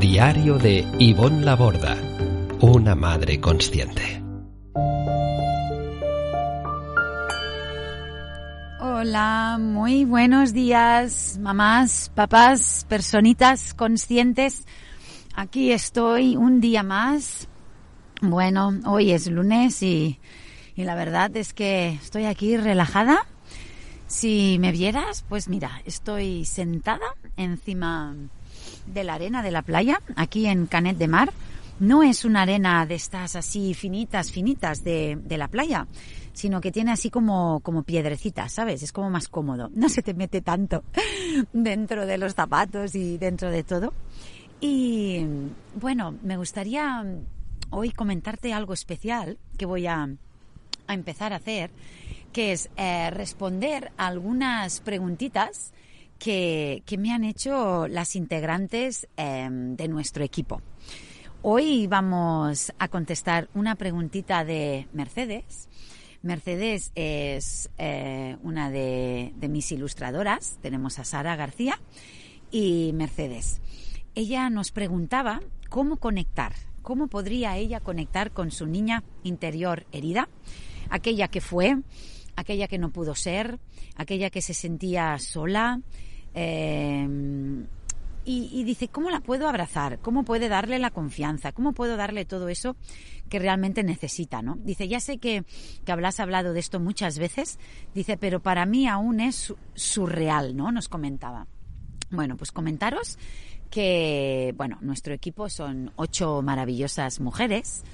Diario de Ivonne Laborda, una madre consciente. Hola, muy buenos días, mamás, papás, personitas conscientes. Aquí estoy un día más. Bueno, hoy es lunes y, y la verdad es que estoy aquí relajada. Si me vieras, pues mira, estoy sentada encima de la arena de la playa, aquí en Canet de Mar. No es una arena de estas así finitas, finitas de, de la playa, sino que tiene así como, como piedrecitas, ¿sabes? Es como más cómodo. No se te mete tanto dentro de los zapatos y dentro de todo. Y bueno, me gustaría hoy comentarte algo especial que voy a, a empezar a hacer, que es eh, responder a algunas preguntitas que, me han hecho las integrantes eh, de nuestro equipo. Hoy vamos a contestar una preguntita de Mercedes. Mercedes es eh, una de, mis ilustradoras. Tenemos a Sara García y Mercedes. Ella nos preguntaba cómo conectar, cómo podría ella conectar con su niña interior herida, aquella que fue, aquella que no pudo ser, aquella que se sentía sola. Eh, y, dice, ¿cómo la puedo abrazar? ¿Cómo puede darle la confianza? ¿Cómo puedo darle todo eso que realmente necesita? ¿no? Dice, ya sé que, que habrás hablado de esto muchas veces, dice, pero para mí aún es surreal, ¿no? Nos comentaba. Bueno, pues comentaros que, bueno, nuestro equipo son ocho maravillosas mujeres,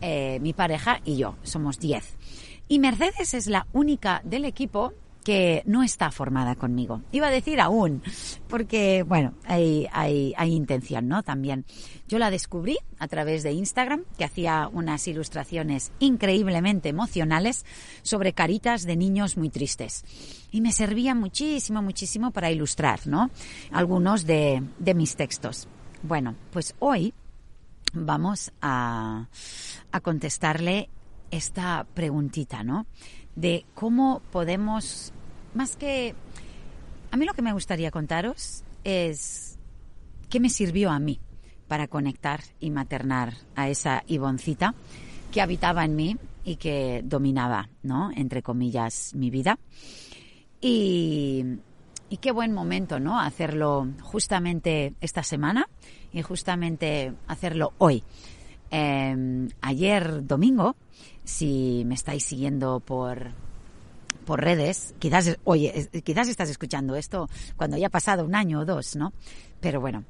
eh, mi pareja y yo, somos diez. Y Mercedes es la única del equipo que no está formada conmigo. Iba a decir aún, porque, bueno, hay, hay, hay, intención, ¿no? También. Yo la descubrí a través de Instagram, que hacía unas ilustraciones increíblemente emocionales sobre caritas de niños muy tristes. Y me servía muchísimo, muchísimo para ilustrar, ¿no? Algunos de, de mis textos. Bueno, pues hoy vamos a, a contestarle esta preguntita, ¿no? De cómo podemos, más que... A mí lo que me gustaría contaros es qué me sirvió a mí para conectar y maternar a esa Ivoncita que habitaba en mí y que dominaba, ¿no? Entre comillas, mi vida. Y, y qué buen momento, ¿no? Hacerlo justamente esta semana y justamente hacerlo hoy. Eh, ayer domingo, si me estáis siguiendo por, por redes, quizás, oye, quizás estás escuchando esto cuando ya ha pasado un año o dos, ¿no? Pero bueno,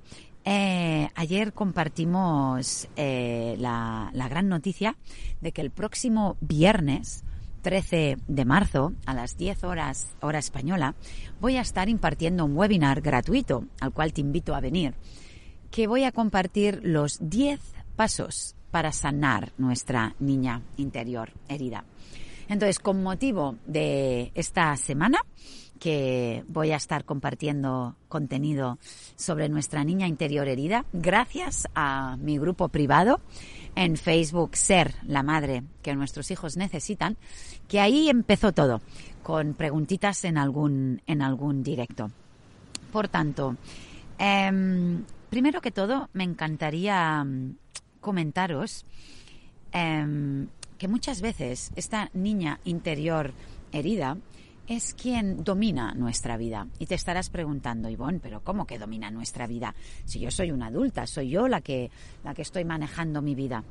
eh, ayer compartimos eh, la, la gran noticia de que el próximo viernes, 13 de marzo, a las 10 horas hora española, voy a estar impartiendo un webinar gratuito al cual te invito a venir, que voy a compartir los 10 pasos para sanar nuestra niña interior herida. Entonces, con motivo de esta semana, que voy a estar compartiendo contenido sobre nuestra niña interior herida, gracias a mi grupo privado en Facebook Ser la Madre que nuestros hijos necesitan, que ahí empezó todo, con preguntitas en algún, en algún directo. Por tanto, eh, primero que todo, me encantaría comentaros eh, que muchas veces esta niña interior herida es quien domina nuestra vida. Y te estarás preguntando, Ivonne, pero ¿cómo que domina nuestra vida? Si yo soy una adulta, soy yo la que, la que estoy manejando mi vida.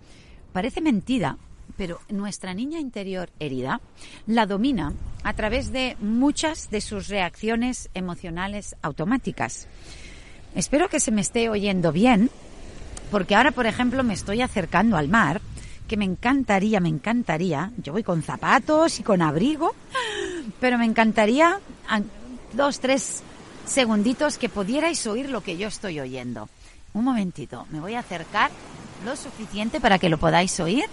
Parece mentira, pero nuestra niña interior herida la domina a través de muchas de sus reacciones emocionales automáticas. Espero que se me esté oyendo bien, porque ahora, por ejemplo, me estoy acercando al mar, que me encantaría, me encantaría, yo voy con zapatos y con abrigo, pero me encantaría dos, tres segunditos que pudierais oír lo que yo estoy oyendo. un momentito, me voy a acercar lo suficiente para que lo podáis oír.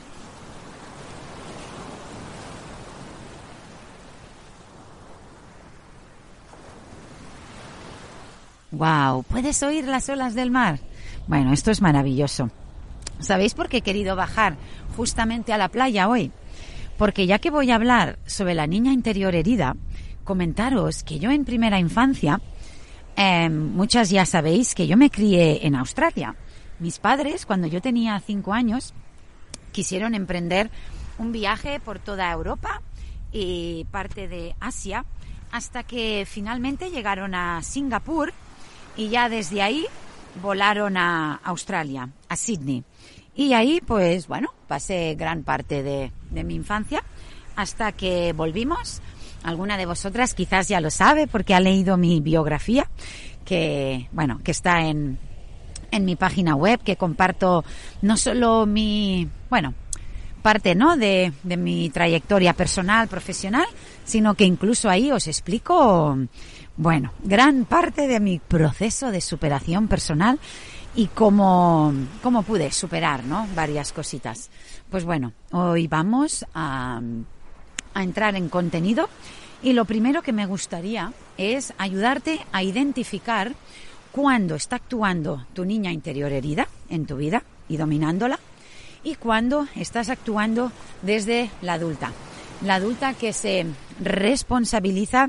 Wow, ¿puedes oír las olas del mar? Bueno, esto es maravilloso. ¿Sabéis por qué he querido bajar justamente a la playa hoy? Porque ya que voy a hablar sobre la niña interior herida, comentaros que yo en primera infancia, em, muchas ya sabéis que yo me crié en Australia. Mis padres, cuando yo tenía cinco años, quisieron emprender un viaje por toda Europa y parte de Asia, hasta que finalmente llegaron a Singapur y ya desde ahí volaron a Australia, a Sydney. Y ahí, pues bueno, pasé gran parte de, mi infancia hasta que volvimos. Alguna de vosotras quizás ya lo sabe porque ha leído mi biografía, que bueno, que está en, en mi página web, que comparto no solo mi, bueno, parte ¿no? de, de mi trayectoria personal, profesional, sino que incluso ahí os explico bueno, gran parte de mi proceso de superación personal y cómo, cómo pude superar, ¿no? Varias cositas. Pues bueno, hoy vamos a, a entrar en contenido y lo primero que me gustaría es ayudarte a identificar cuándo está actuando tu niña interior herida en tu vida y dominándola y cuándo estás actuando desde la adulta. La adulta que se responsabiliza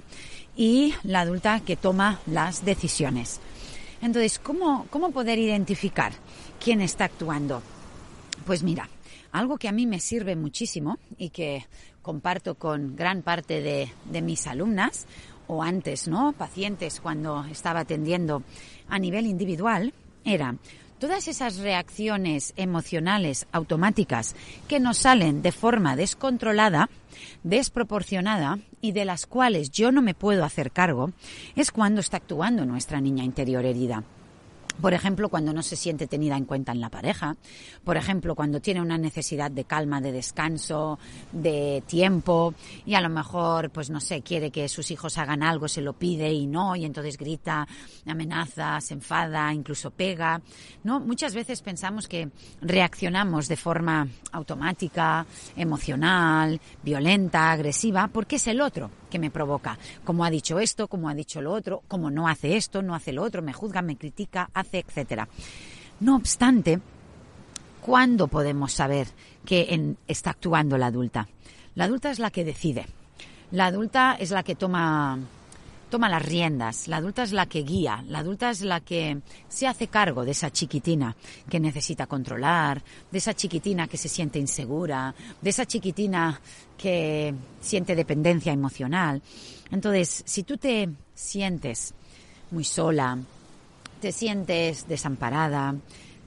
y la adulta que toma las decisiones. Entonces, ¿cómo, cómo poder identificar quién está actuando? Pues mira, algo que a mí me sirve muchísimo y que comparto con gran parte de, de, mis alumnas o antes, ¿no? Pacientes cuando estaba atendiendo a nivel individual, era todas esas reacciones emocionales automáticas que nos salen de forma descontrolada, desproporcionada y de las cuales yo no me puedo hacer cargo, es cuando está actuando nuestra niña interior herida. Por ejemplo, cuando no se siente tenida en cuenta en la pareja. Por ejemplo, cuando tiene una necesidad de calma, de descanso, de tiempo y a lo mejor, pues no sé, quiere que sus hijos hagan algo, se lo pide y no, y entonces grita, amenaza, se enfada, incluso pega. ¿no? Muchas veces pensamos que reaccionamos de forma automática, emocional, violenta, agresiva, porque es el otro que me provoca. Como ha dicho esto, como ha dicho lo otro, como no hace esto, no hace lo otro, me juzga, me critica, hace, etcétera. No obstante, ¿cuándo podemos saber que está actuando la adulta? La adulta es la que decide. La adulta es la que toma toma las riendas, la adulta es la que guía, la adulta es la que se hace cargo de esa chiquitina que necesita controlar, de esa chiquitina que se siente insegura, de esa chiquitina que siente dependencia emocional. Entonces, si tú te sientes muy sola, te sientes desamparada,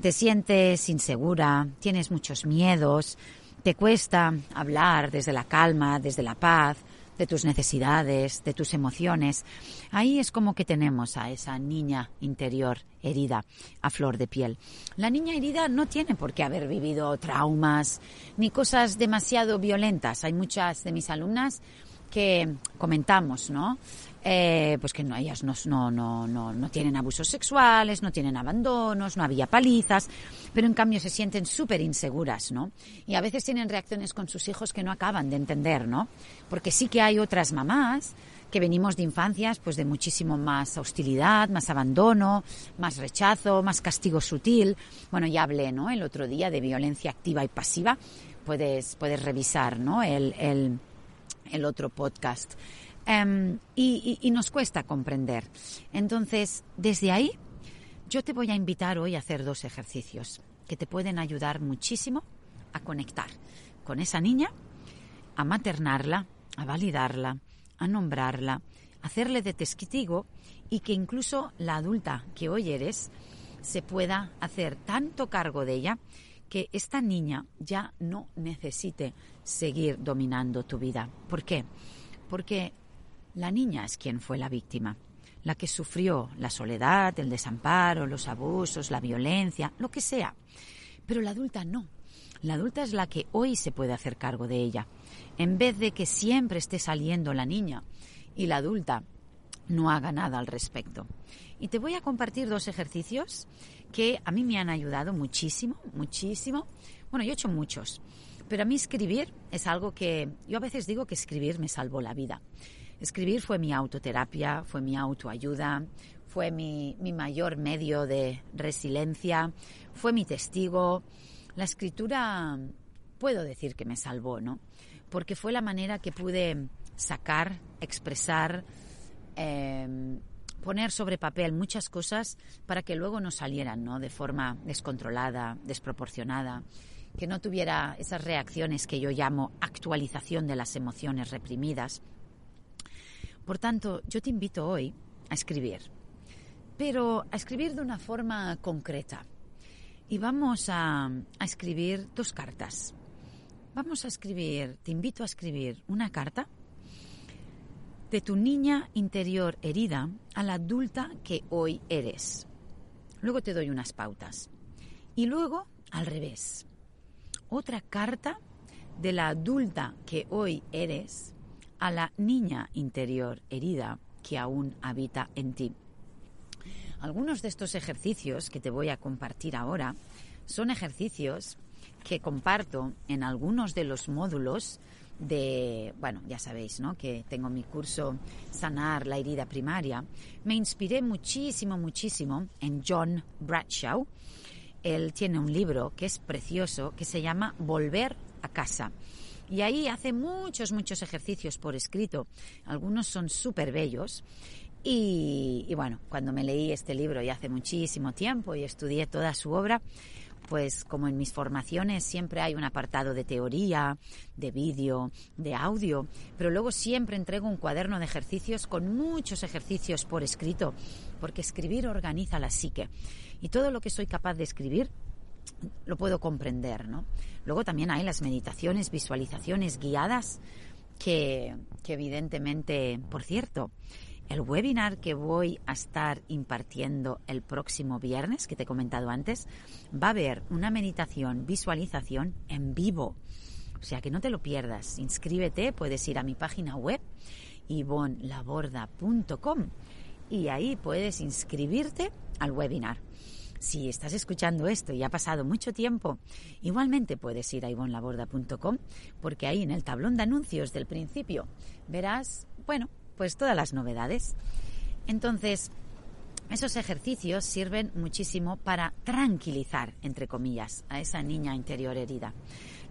te sientes insegura, tienes muchos miedos, te cuesta hablar desde la calma, desde la paz, de tus necesidades, de tus emociones. Ahí es como que tenemos a esa niña interior herida a flor de piel. La niña herida no tiene por qué haber vivido traumas ni cosas demasiado violentas. Hay muchas de mis alumnas que comentamos, ¿no? Eh, pues que no, ellas no, no, no, no, tienen abusos sexuales, no tienen abandonos, no había palizas, pero en cambio se sienten súper inseguras, ¿no? Y a veces tienen reacciones con sus hijos que no acaban de entender, ¿no? Porque sí que hay otras mamás que venimos de infancias pues de muchísimo más hostilidad, más abandono, más rechazo, más castigo sutil. Bueno, ya hablé, ¿no? El otro día de violencia activa y pasiva. Puedes, puedes revisar, ¿no? El, el otro podcast. Em, y, nos cuesta comprender. Entonces, desde ahí, yo te voy a invitar hoy a hacer dos ejercicios que te pueden ayudar muchísimo a conectar con esa niña, a maternarla, a validarla, a nombrarla, a hacerle de testigo y que incluso la adulta que hoy eres se pueda hacer tanto cargo de ella que esta niña ya no necesite seguir dominando tu vida. ¿Por qué? Porque la niña es quien fue la víctima, la que sufrió la soledad, el desamparo, los abusos, la violencia, lo que sea. Pero la adulta no. La adulta es la que hoy se puede hacer cargo de ella. En vez de que siempre esté saliendo la niña y la adulta no haga nada al respecto. Y te voy a compartir dos ejercicios que a mí me han ayudado muchísimo, muchísimo. Bueno, yo he hecho muchos, pero a mí escribir es algo que yo a veces digo que escribir me salvó la vida. Escribir fue mi autoterapia, fue mi autoayuda, fue mi, mayor medio de resiliencia, fue mi testigo. La escritura puedo decir que me salvó, ¿no? Porque fue la manera que pude sacar, expresar, eh, poner sobre papel muchas cosas para que luego no salieran, ¿no? De forma descontrolada, desproporcionada, que no tuviera esas reacciones que yo llamo actualización de las emociones reprimidas. Por tanto, yo te invito hoy a escribir, pero a escribir de una forma concreta. Y vamos a, escribir dos cartas. Vamos a escribir, te invito a escribir una carta de tu niña interior herida a la adulta que hoy eres. Luego te doy unas pautas. Y luego, al revés, otra carta de la adulta que hoy eres a la niña interior herida que aún habita en ti. Algunos de estos ejercicios que te voy a compartir ahora son ejercicios que comparto en algunos de los módulos de, bueno, ya sabéis, ¿no? Que tengo mi curso Sanar la herida primaria. Me inspiré muchísimo, muchísimo en John Bradshaw. Él tiene un libro que es precioso, que se llama Volver a casa. Y ahí hace muchos, muchos ejercicios por escrito. Algunos son súper bellos. Y, bueno, cuando me leí este libro ya hace muchísimo tiempo y estudié toda su obra, pues como en mis formaciones siempre hay un apartado de teoría, de vídeo, de audio, pero luego siempre entrego un cuaderno de ejercicios con muchos ejercicios por escrito, porque escribir organiza la psique. Y todo lo que soy capaz de escribir lo puedo comprender, ¿no? Luego también hay las meditaciones, visualizaciones guiadas que, que evidentemente, por cierto, el webinar que voy a estar impartiendo el próximo viernes, que te he comentado antes, va a haber una meditación, visualización en vivo. O sea que no te lo pierdas. Inscríbete, puedes ir a mi página web ivonlaborda.com y ahí puedes inscribirte al webinar. Si estás escuchando esto y ha pasado mucho tiempo, igualmente puedes ir a ivonlaborda.com porque ahí en el tablón de anuncios del principio verás, bueno, pues todas las novedades. Entonces, esos ejercicios sirven muchísimo para tranquilizar, entre comillas, a esa niña interior herida.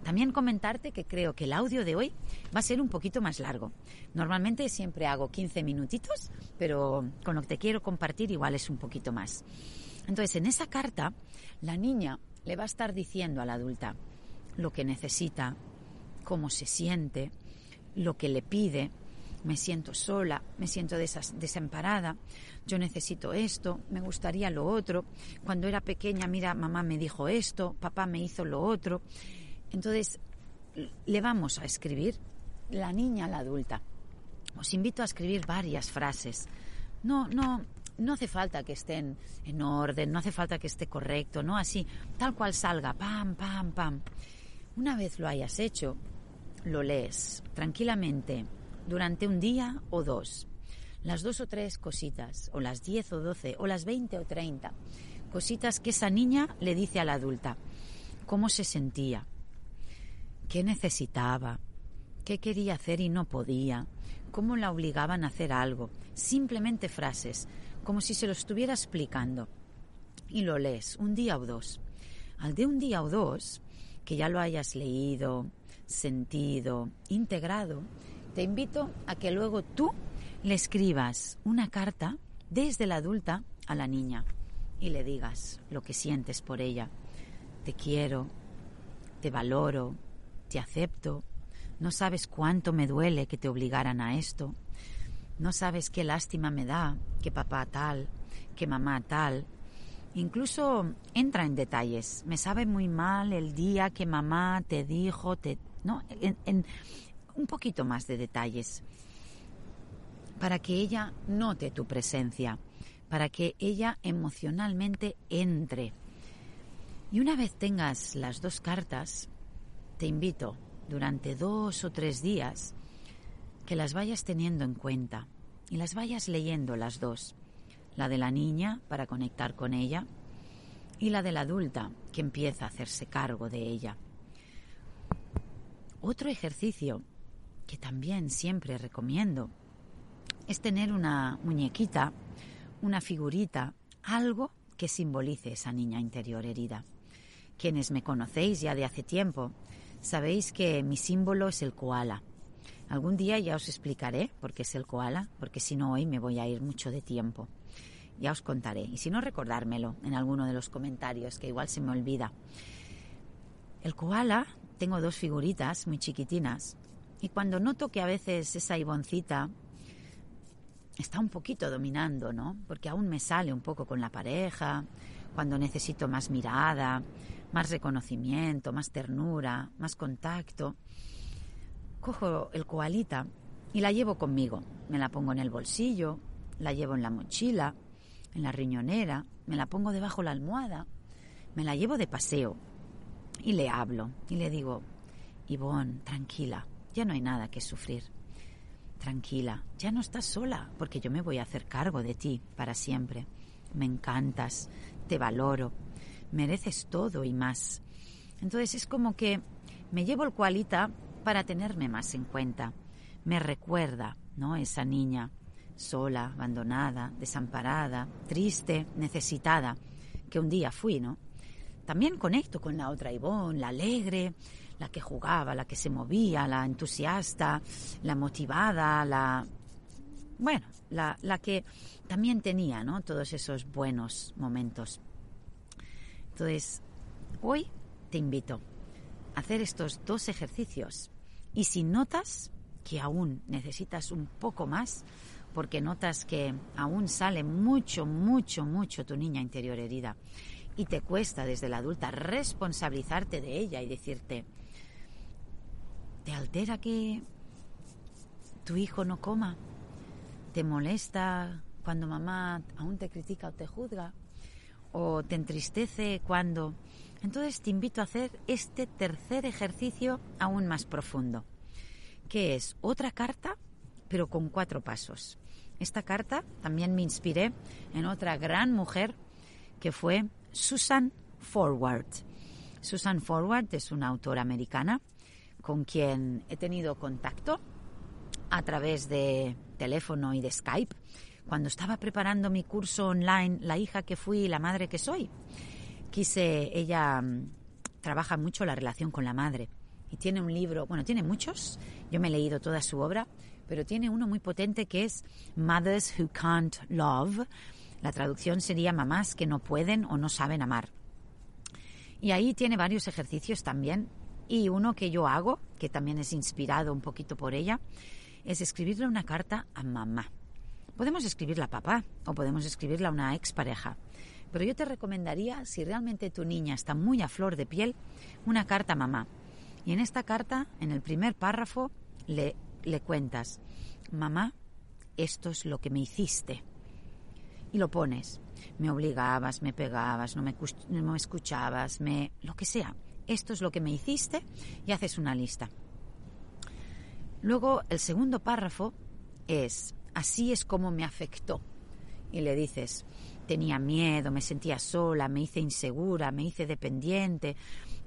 También comentarte que creo que el audio de hoy va a ser un poquito más largo. Normalmente siempre hago 15 minutitos, pero con lo que te quiero compartir igual es un poquito más. Entonces, en esa carta, la niña le va a estar diciendo a la adulta lo que necesita, cómo se siente, lo que le pide, me siento sola, me siento desamparada, yo necesito esto, me gustaría lo otro, cuando era pequeña, mira, mamá me dijo esto, papá me hizo lo otro. Entonces, le vamos a escribir la niña a la adulta. Os invito a escribir varias frases. No, no, no hace falta que estén en orden, no hace falta que esté correcto, no así, tal cual salga, pam, pam, pam. Una vez lo hayas hecho, lo lees tranquilamente durante un día o dos. Las dos o tres cositas, o las diez o doce, o las veinte o treinta cositas que esa niña le dice a la adulta. Cómo se sentía, qué necesitaba, qué quería hacer y no podía, cómo la obligaban a hacer algo. Simplemente frases, como si se lo estuviera explicando. Y lo lees un día o dos. Al de un día o dos, que ya lo hayas leído, sentido, integrado, te invito a que luego tú le escribas una carta desde la adulta a la niña y le digas lo que sientes por ella. Te quiero, te valoro, te acepto, no sabes cuánto me duele que te obligaran a esto, no sabes qué lástima me da que papá tal, que mamá tal. Incluso entra en detalles. Me sabe muy mal el día que mamá te dijo, te, no, en, un poquito más de detalles para que ella note tu presencia, para que ella emocionalmente entre. Y una vez tengas las dos cartas, te invito durante dos o tres días que las vayas teniendo en cuenta, y las vayas leyendo las dos. La de la niña para conectar con ella y la de la adulta que empieza a hacerse cargo de ella. Otro ejercicio que también siempre recomiendo es tener una muñequita, una figurita, algo que simbolice esa niña interior herida. Quienes me conocéis ya de hace tiempo, sabéis que mi símbolo es el koala. Algún día ya os explicaré por qué es el koala, porque si no hoy me voy a ir mucho de tiempo. Ya os contaré, y si no recordármelo en alguno de los comentarios, que igual se me olvida. El koala, tengo dos figuritas muy chiquitinas, y cuando noto que a veces esa iboncita está un poquito dominando, ¿no? Porque aún me sale un poco con la pareja, cuando necesito más mirada, más reconocimiento, más ternura, más contacto. Cojo el koalita y la llevo conmigo. Me la pongo en el bolsillo, la llevo en la mochila, en la riñonera, me la pongo debajo la almohada, me la llevo de paseo y le hablo y le digo, Ivonne, tranquila, ya no hay nada que sufrir. Tranquila, ya no estás sola, porque yo me voy a hacer cargo de ti para siempre. Me encantas, te valoro, mereces todo y más. Entonces es como que me llevo el cualita para tenerme más en cuenta. Me recuerda, ¿no? Esa niña sola, abandonada, desamparada, triste, necesitada, que un día fui, ¿no? También conecto con la otra Ivonne, la alegre, la que jugaba, la que se movía, la entusiasta, la motivada, la... Bueno, la, la que también tenía, ¿no? Todos esos buenos momentos. Entonces, hoy te invito a hacer estos dos ejercicios. Y si notas que aún necesitas un poco más, porque notas que aún sale mucho, mucho, mucho tu niña interior herida y te cuesta desde la adulta responsabilizarte de ella y decirte, ¿te altera que tu hijo no coma? ¿Te molesta cuando mamá aún te critica o te juzga? ¿O te entristece cuando... Entonces te invito a hacer este tercer ejercicio aún más profundo, que es otra carta, pero con cuatro pasos. Esta carta también me inspiré en otra gran mujer que fue Susan Forward. Susan Forward es una autora americana con quien he tenido contacto a través de teléfono y de Skype cuando estaba preparando mi curso online La hija que fui y la madre que soy. Quise, ella mm, trabaja mucho la relación con la madre y tiene un libro, bueno, tiene muchos, yo me he leído toda su obra, pero tiene uno muy potente que es Mothers Who Can't Love, la traducción sería mamás que no pueden o no saben amar. Y ahí tiene varios ejercicios también. Y uno que yo hago, que también es inspirado un poquito por ella, es escribirle una carta a mamá. Podemos escribirla a papá o podemos escribirla a una expareja. Pero yo te recomendaría, si realmente tu niña está muy a flor de piel, una carta a mamá. Y en esta carta, en el primer párrafo, le, le cuentas, mamá, esto es lo que me hiciste y lo pones. Me obligabas, me pegabas, no me, no me escuchabas, me lo que sea. Esto es lo que me hiciste y haces una lista. Luego el segundo párrafo es, así es como me afectó. Y le dices, tenía miedo, me sentía sola, me hice insegura, me hice dependiente,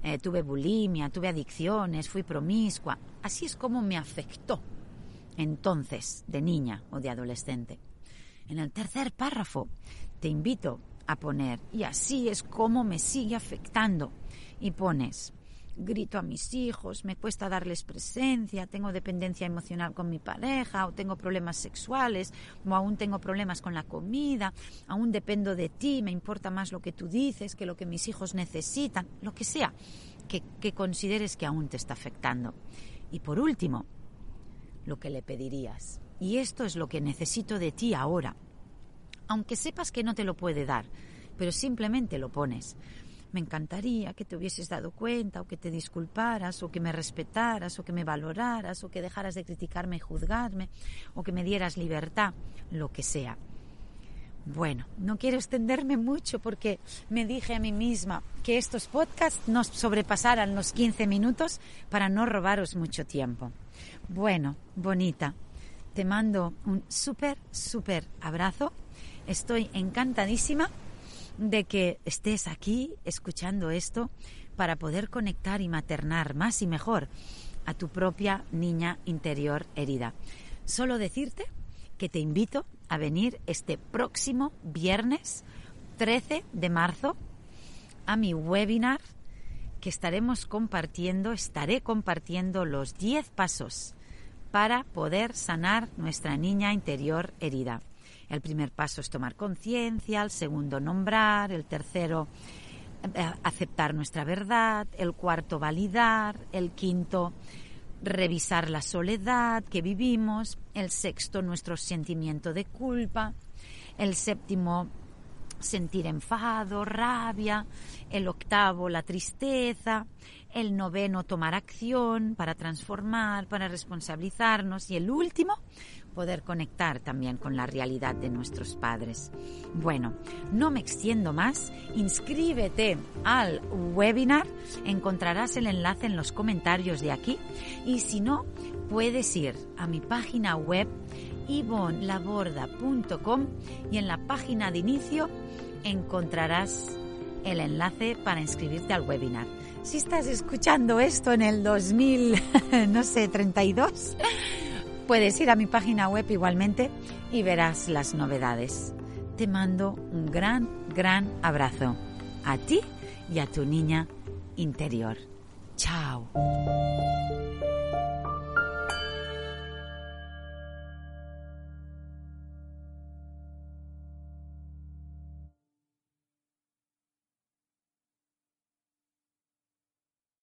eh, tuve bulimia, tuve adicciones, fui promiscua. Así es como me afectó entonces, de niña o de adolescente. En el tercer párrafo te invito a poner, y así es como me sigue afectando. Y pones, grito a mis hijos, me cuesta darles presencia, tengo dependencia emocional con mi pareja, o tengo problemas sexuales, o aún tengo problemas con la comida, aún dependo de ti, me importa más lo que tú dices que lo que mis hijos necesitan, lo que sea que, que consideres que aún te está afectando. Y por último, lo que le pedirías. Y esto es lo que necesito de ti ahora. Aunque sepas que no te lo puede dar, pero simplemente lo pones. Me encantaría que te hubieses dado cuenta o que te disculparas o que me respetaras o que me valoraras o que dejaras de criticarme y juzgarme o que me dieras libertad, lo que sea. Bueno, no quiero extenderme mucho porque me dije a mí misma que estos podcasts nos sobrepasaran los 15 minutos para no robaros mucho tiempo. Bueno, bonita, te mando un súper, súper abrazo. Estoy encantadísima de que estés aquí escuchando esto para poder conectar y maternar más y mejor a tu propia niña interior herida. Solo decirte que te invito a venir este próximo viernes 13 de marzo a mi webinar que estaremos compartiendo, estaré compartiendo los 10 pasos para poder sanar nuestra niña interior herida. El primer paso es tomar conciencia, el segundo nombrar, el tercero eh, aceptar nuestra verdad, el cuarto validar, el quinto revisar la soledad que vivimos, el sexto nuestro sentimiento de culpa, el séptimo sentir enfado, rabia, el octavo la tristeza, el noveno tomar acción para transformar, para responsabilizarnos y el último poder conectar también con la realidad de nuestros padres. Bueno, no me extiendo más, inscríbete al webinar, encontrarás el enlace en los comentarios de aquí y si no, puedes ir a mi página web ivonlaborda.com y en la página de inicio encontrarás el enlace para inscribirte al webinar. Si estás escuchando esto en el 2000, no sé, 32, puedes ir a mi página web igualmente y verás las novedades. Te mando un gran, gran abrazo a ti y a tu niña interior. Chao.